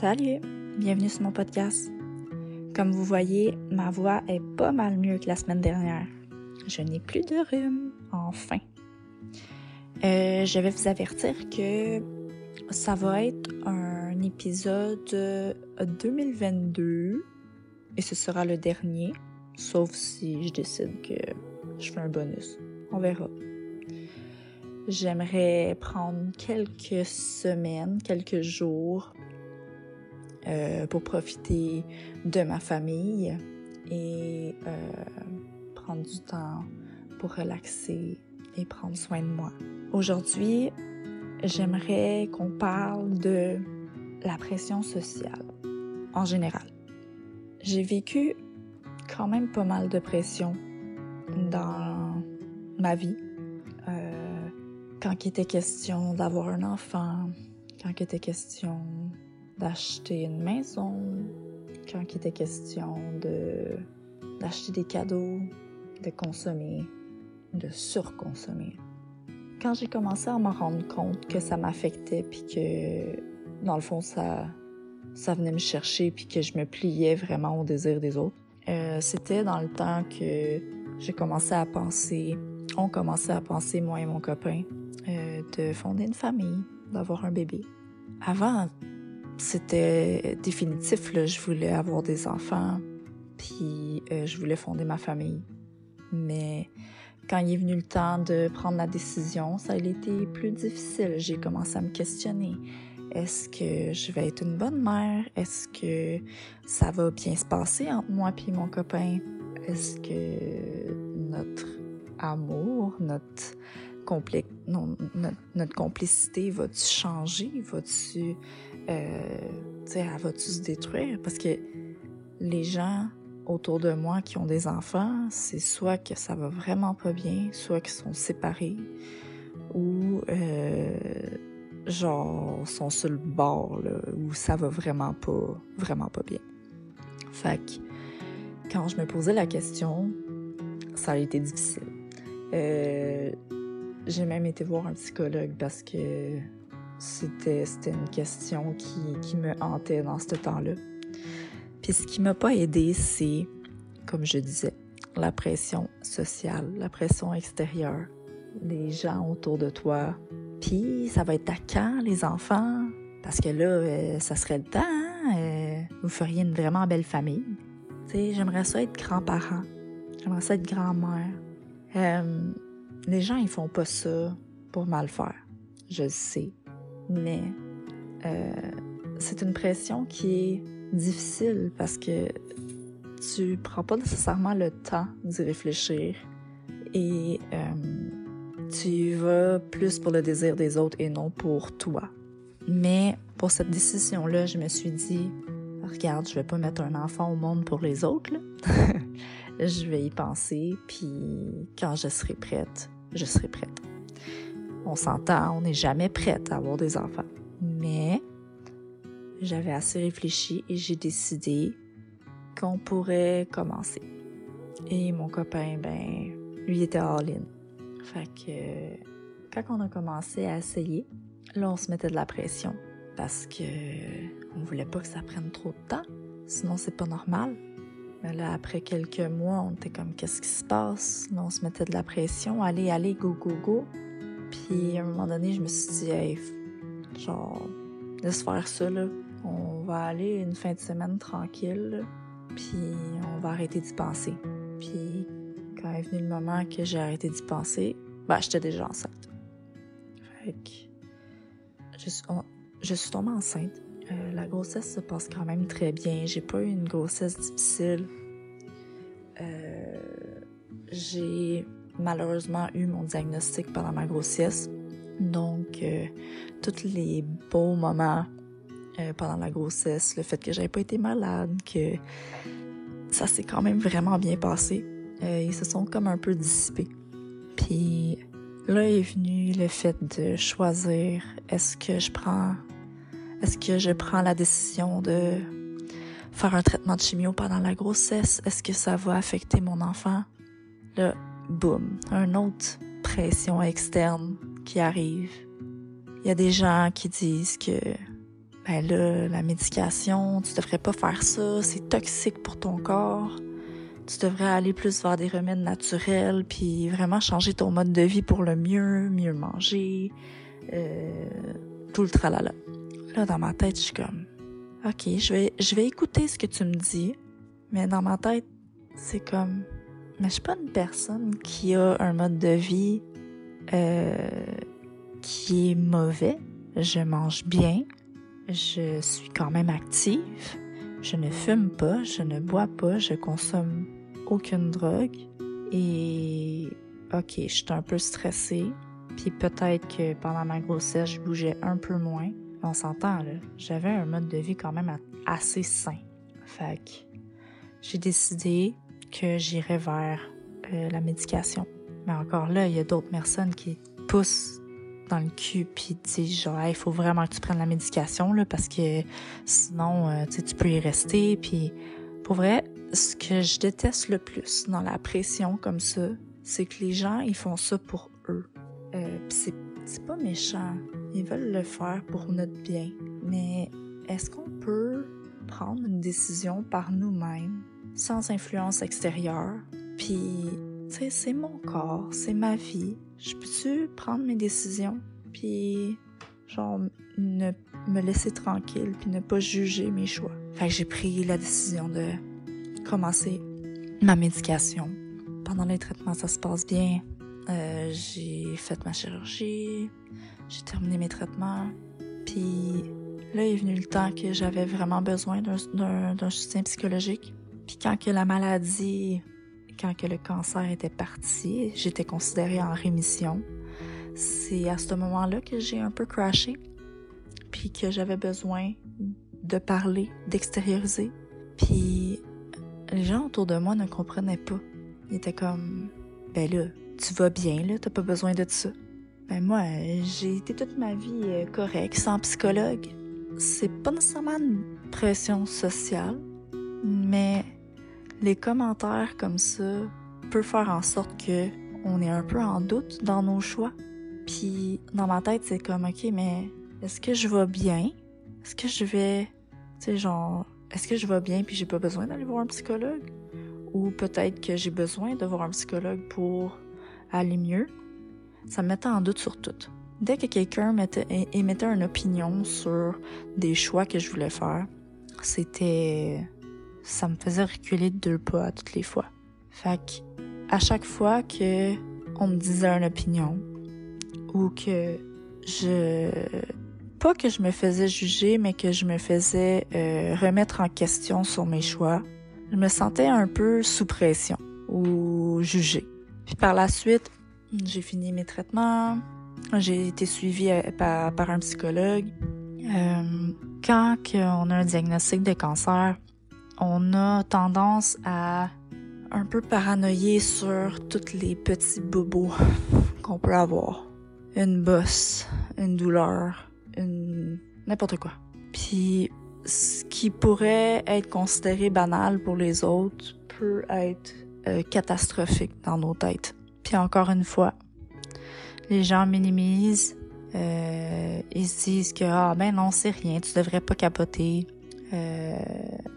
Salut, bienvenue sur mon podcast. Comme vous voyez, ma voix est pas mal mieux que la semaine dernière. Je n'ai plus de rhume, enfin. Euh, je vais vous avertir que ça va être un épisode 2022 et ce sera le dernier, sauf si je décide que je fais un bonus. On verra. J'aimerais prendre quelques semaines, quelques jours euh, pour profiter de ma famille et euh, prendre du temps pour relaxer et prendre soin de moi. Aujourd'hui, j'aimerais qu'on parle de la pression sociale en général. J'ai vécu quand même pas mal de pression dans ma vie. Euh, quand il était question d'avoir un enfant, quand il était question d'acheter une maison, quand il était question de d'acheter des cadeaux, de consommer, de surconsommer. Quand j'ai commencé à me rendre compte que ça m'affectait puis que dans le fond ça ça venait me chercher puis que je me pliais vraiment au désir des autres, euh, c'était dans le temps que j'ai commencé à penser, on commençait à penser moi et mon copain euh, de fonder une famille, d'avoir un bébé. Avant, c'était définitif. Là. Je voulais avoir des enfants, puis euh, je voulais fonder ma famille. Mais quand il est venu le temps de prendre la décision, ça a été plus difficile. J'ai commencé à me questionner. Est-ce que je vais être une bonne mère? Est-ce que ça va bien se passer entre moi et mon copain? Est-ce que notre amour, notre, notre, complicité va-tu changer? Va-tu euh, va-tu se détruire? Parce que les gens autour de moi qui ont des enfants, c'est soit que ça va vraiment pas bien, soit qu'ils sont séparés, ou euh, genre sont sur le bord, là, où ça va vraiment pas, vraiment pas bien. Fait que, quand je me posais la question, ça a été difficile. Euh, j'ai même été voir un psychologue parce que c'était, une question qui, qui me hantait dans ce temps-là. Puis ce qui m'a pas aidé, c'est, comme je disais, la pression sociale, la pression extérieure, les gens autour de toi. Puis ça va être à quand, les enfants? Parce que là, euh, ça serait le temps, hein? euh, vous feriez une vraiment belle famille. Tu sais, j'aimerais ça être grand-parent. J'aimerais ça être grand-mère. Euh, les gens, ils font pas ça pour mal faire. Je le sais mais euh, c'est une pression qui est difficile parce que tu prends pas nécessairement le temps d'y réfléchir et euh, tu vas plus pour le désir des autres et non pour toi. Mais pour cette décision-là, je me suis dit, regarde, je vais pas mettre un enfant au monde pour les autres. je vais y penser, puis quand je serai prête, je serai prête. On s'entend, on n'est jamais prête à avoir des enfants. Mais j'avais assez réfléchi et j'ai décidé qu'on pourrait commencer. Et mon copain, ben, lui était all-in. Fait que quand on a commencé à essayer, là, on se mettait de la pression parce que on voulait pas que ça prenne trop de temps. Sinon, c'est pas normal. Mais là, après quelques mois, on était comme, qu'est-ce qui se passe? Là, on se mettait de la pression. Allez, allez, go, go, go. Puis à un moment donné, je me suis dit, hey, genre, laisse faire ça, là. On va aller une fin de semaine tranquille. puis on va arrêter d'y penser. Puis quand est venu le moment que j'ai arrêté d'y penser, bah j'étais déjà enceinte. Fait que je je suis tombée enceinte. Euh, la grossesse se passe quand même très bien. J'ai pas eu une grossesse difficile. Euh, j'ai malheureusement eu mon diagnostic pendant ma grossesse. Donc, euh, tous les beaux moments pendant la grossesse, le fait que j'avais pas été malade, que ça s'est quand même vraiment bien passé, ils se sont comme un peu dissipés. Puis là est venu le fait de choisir est-ce que je prends est-ce que je prends la décision de faire un traitement de chimio pendant la grossesse, est-ce que ça va affecter mon enfant? Là, boum, un autre pression externe qui arrive. Il y a des gens qui disent que ben là, la médication, tu devrais pas faire ça, c'est toxique pour ton corps. Tu devrais aller plus vers des remèdes naturels, puis vraiment changer ton mode de vie pour le mieux, mieux manger, euh, tout le tralala. Là, dans ma tête, je suis comme, ok, je vais, je vais écouter ce que tu me dis, mais dans ma tête, c'est comme, mais je suis pas une personne qui a un mode de vie euh, qui est mauvais. Je mange bien, je suis quand même active, je ne fume pas, je ne bois pas, je consomme aucune drogue et ok, je suis un peu stressée. Puis peut-être que pendant ma grossesse, je bougeais un peu moins. On s'entend là, j'avais un mode de vie quand même assez sain. Fait j'ai décidé que j'irais vers euh, la médication. Mais encore là, il y a d'autres personnes qui poussent dans le cul puis disent genre il faut vraiment que tu prennes la médication là parce que sinon euh, tu peux y rester puis pour vrai ce que je déteste le plus dans la pression comme ça c'est que les gens ils font ça pour eux euh, c'est pas méchant ils veulent le faire pour notre bien mais est-ce qu'on peut prendre une décision par nous-mêmes sans influence extérieure? Puis tu sais c'est mon corps c'est ma vie je peux-tu prendre mes décisions, puis genre ne me laisser tranquille, puis ne pas juger mes choix? Fait que j'ai pris la décision de commencer ma médication. Pendant les traitements, ça se passe bien. Euh, j'ai fait ma chirurgie, j'ai terminé mes traitements, puis là est venu le temps que j'avais vraiment besoin d'un soutien psychologique. Puis quand que la maladie quand que le cancer était parti, j'étais considérée en rémission. C'est à ce moment-là que j'ai un peu crashé, puis que j'avais besoin de parler, d'extérioriser. Puis les gens autour de moi ne comprenaient pas. Ils étaient comme, ben là, tu vas bien, là, t'as pas besoin de ça. Ben moi, j'ai été toute ma vie euh, correcte, sans psychologue. C'est pas nécessairement une pression sociale, mais les commentaires comme ça peuvent faire en sorte que on est un peu en doute dans nos choix. Puis dans ma tête, c'est comme OK, mais est-ce que je vais bien? Est-ce que je vais tu sais genre est-ce que je vais bien puis j'ai pas besoin d'aller voir un psychologue? Ou peut-être que j'ai besoin de voir un psychologue pour aller mieux Ça me mettait en doute sur tout. Dès que quelqu'un émettait une opinion sur des choix que je voulais faire, c'était ça me faisait reculer de deux pas toutes les fois. Fait que, à chaque fois que on me disait une opinion, ou que je, pas que je me faisais juger, mais que je me faisais euh, remettre en question sur mes choix, je me sentais un peu sous pression ou jugée. Puis par la suite, j'ai fini mes traitements, j'ai été suivie euh, par, un psychologue. Euh, quand on a un diagnostic de cancer, on a tendance à un peu paranoïer sur tous les petits bobos qu'on peut avoir. Une bosse, une douleur, n'importe quoi. Puis ce qui pourrait être considéré banal pour les autres peut être euh, catastrophique dans nos têtes. Puis encore une fois, les gens minimisent, euh, ils se disent que ah ben non c'est rien, tu devrais pas capoter. Euh,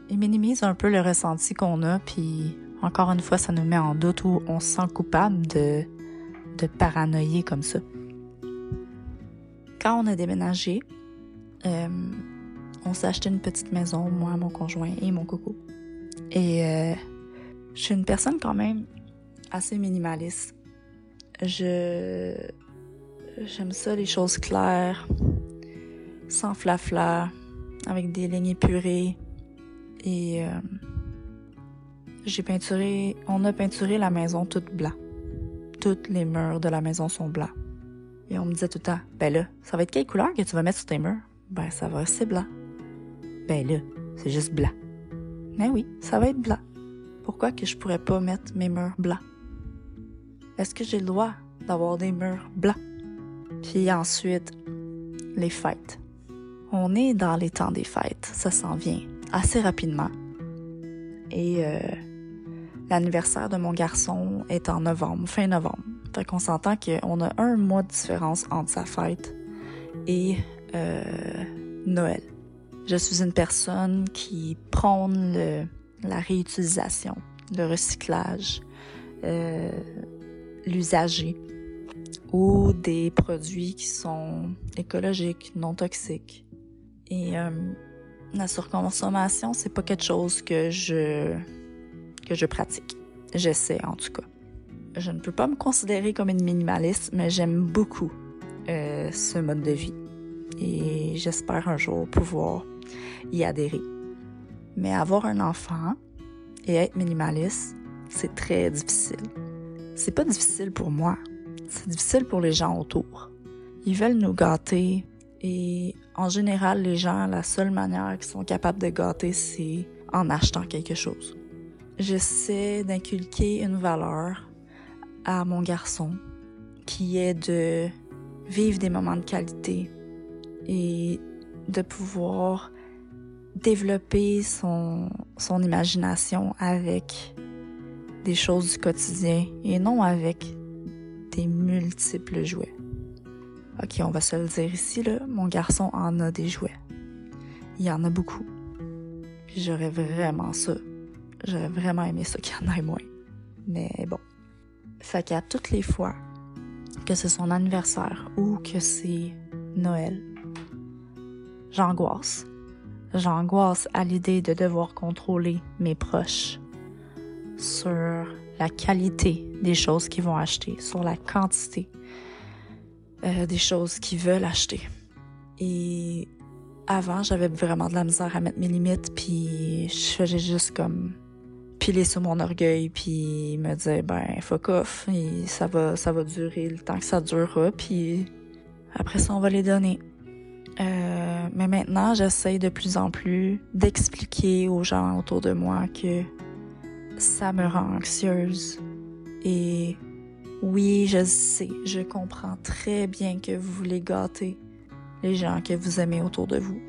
il minimise un peu le ressenti qu'on a, puis encore une fois, ça nous met en doute ou on se sent coupable de, de paranoïer comme ça. Quand on a déménagé, on s'est acheté une petite maison, moi, mon conjoint et mon coco. Et je suis une personne quand même assez minimaliste. Je j'aime ça les choses claires, sans flafla, avec des lignes épurées. Et euh, j'ai peinturé, on a peinturé la maison toute blanc. Toutes les murs de la maison sont blancs. Et on me disait tout le temps, ben là, ça va être quelle couleur que tu vas mettre sur tes murs? Ben, ça va rester blanc. Ben là, c'est juste blanc. Mais oui, ça va être blanc. Pourquoi que je pourrais pas mettre mes murs blancs? Est-ce que j'ai le droit d'avoir des murs blancs? Puis ensuite, les fêtes. On est dans les temps des fêtes, ça s'en vient assez rapidement. Et euh, l'anniversaire de mon garçon est en novembre, fin novembre. Fait qu'on s'entend qu'on a un mois de différence entre sa fête et euh, Noël. Je suis une personne qui prône le, la réutilisation, le recyclage, euh, l'usager ou des produits qui sont écologiques, non toxiques. Et euh, la surconsommation, c'est pas quelque chose que je que je pratique. J'essaie en tout cas. Je ne peux pas me considérer comme une minimaliste, mais j'aime beaucoup euh, ce mode de vie. Et j'espère un jour pouvoir y adhérer. Mais avoir un enfant et être minimaliste, c'est très difficile. C'est pas difficile pour moi, c'est difficile pour les gens autour. Ils veulent nous gâter et en général, les gens, la seule manière qu'ils sont capables de gâter, c'est en achetant quelque chose. J'essaie d'inculquer une valeur à mon garçon qui est de vivre des moments de qualité et de pouvoir développer son, son imagination avec des choses du quotidien et non avec des multiples jouets. Ok, on va se le dire ici, là, mon garçon en a des jouets. Il en a beaucoup. J'aurais vraiment ça. J'aurais vraiment aimé ça qu'il y en ait moins. Mais bon. Fait qu'à toutes les fois que c'est son anniversaire ou que c'est Noël, j'angoisse. J'angoisse à l'idée de devoir contrôler mes proches sur la qualité des choses qu'ils vont acheter, sur la quantité euh, des choses qu'ils veulent acheter. Et avant, j'avais vraiment de la misère à mettre mes limites, puis je faisais juste comme piler sur mon orgueil, puis me dire ben fuck off, ça va, ça va durer le temps que ça durera, puis après ça on va les donner. Euh, mais maintenant, j'essaie de plus en plus d'expliquer aux gens autour de moi que ça me rend anxieuse. Et oui, je sais, je comprends très bien que vous voulez gâter les gens que vous aimez autour de vous,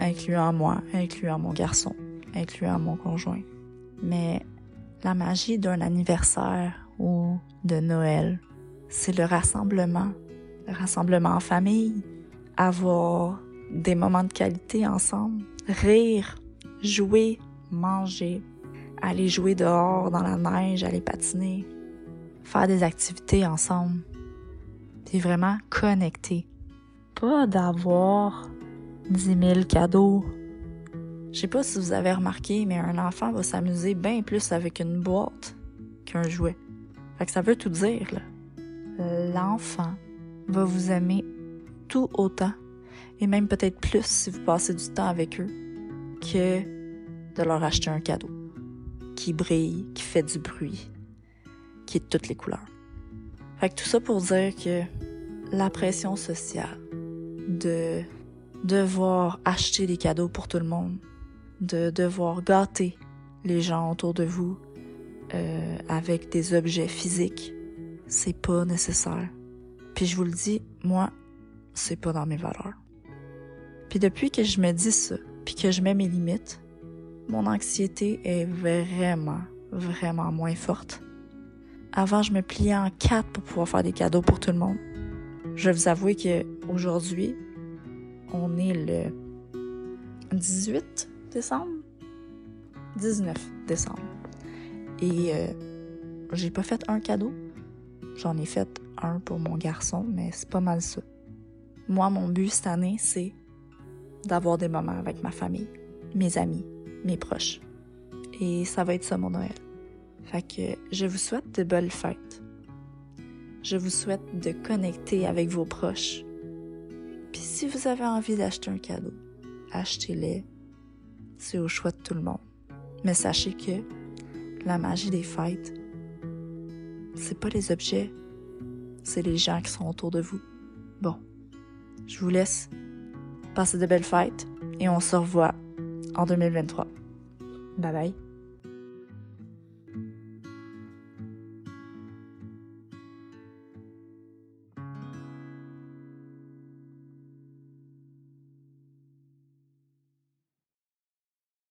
incluant moi, incluant mon garçon, incluant mon conjoint. Mais la magie d'un anniversaire ou de Noël, c'est le rassemblement, le rassemblement en famille, avoir des moments de qualité ensemble, rire, jouer, manger, aller jouer dehors dans la neige, aller patiner, faire des activités ensemble, puis vraiment connecter. Pas d'avoir 10 000 cadeaux. Je sais pas si vous avez remarqué, mais un enfant va s'amuser bien plus avec une boîte qu'un jouet. Fait que ça veut tout dire, là. L'enfant va vous aimer tout autant, et même peut-être plus si vous passez du temps avec eux, que de leur acheter un cadeau qui brille, qui fait du bruit, qui est de toutes les couleurs. Fait que tout ça pour dire que la pression sociale de devoir acheter des cadeaux pour tout le monde, de devoir gâter les gens autour de vous euh, avec des objets physiques, c'est pas nécessaire. Puis je vous le dis, moi, c'est pas dans mes valeurs. Puis depuis que je me dis ça, puis que je mets mes limites, mon anxiété est vraiment, vraiment moins forte. Avant, je me pliais en quatre pour pouvoir faire des cadeaux pour tout le monde. Je vais vous avouer que aujourd'hui, on est le 18 décembre, 19 décembre, et euh, j'ai pas fait un cadeau. J'en ai fait un pour mon garçon, mais c'est pas mal ça. Moi, mon but cette année, c'est d'avoir des moments avec ma famille, mes amis, mes proches. Et ça va être ça mon Noël. Fait que je vous souhaite de belles fêtes. Je vous souhaite de connecter avec vos proches. Puis si vous avez envie d'acheter un cadeau, achetez-les. C'est au choix de tout le monde. Mais sachez que la magie des fêtes, c'est pas les objets, c'est les gens qui sont autour de vous. Bon, je vous laisse passer de belles fêtes et on se revoit en 2023. Bye bye.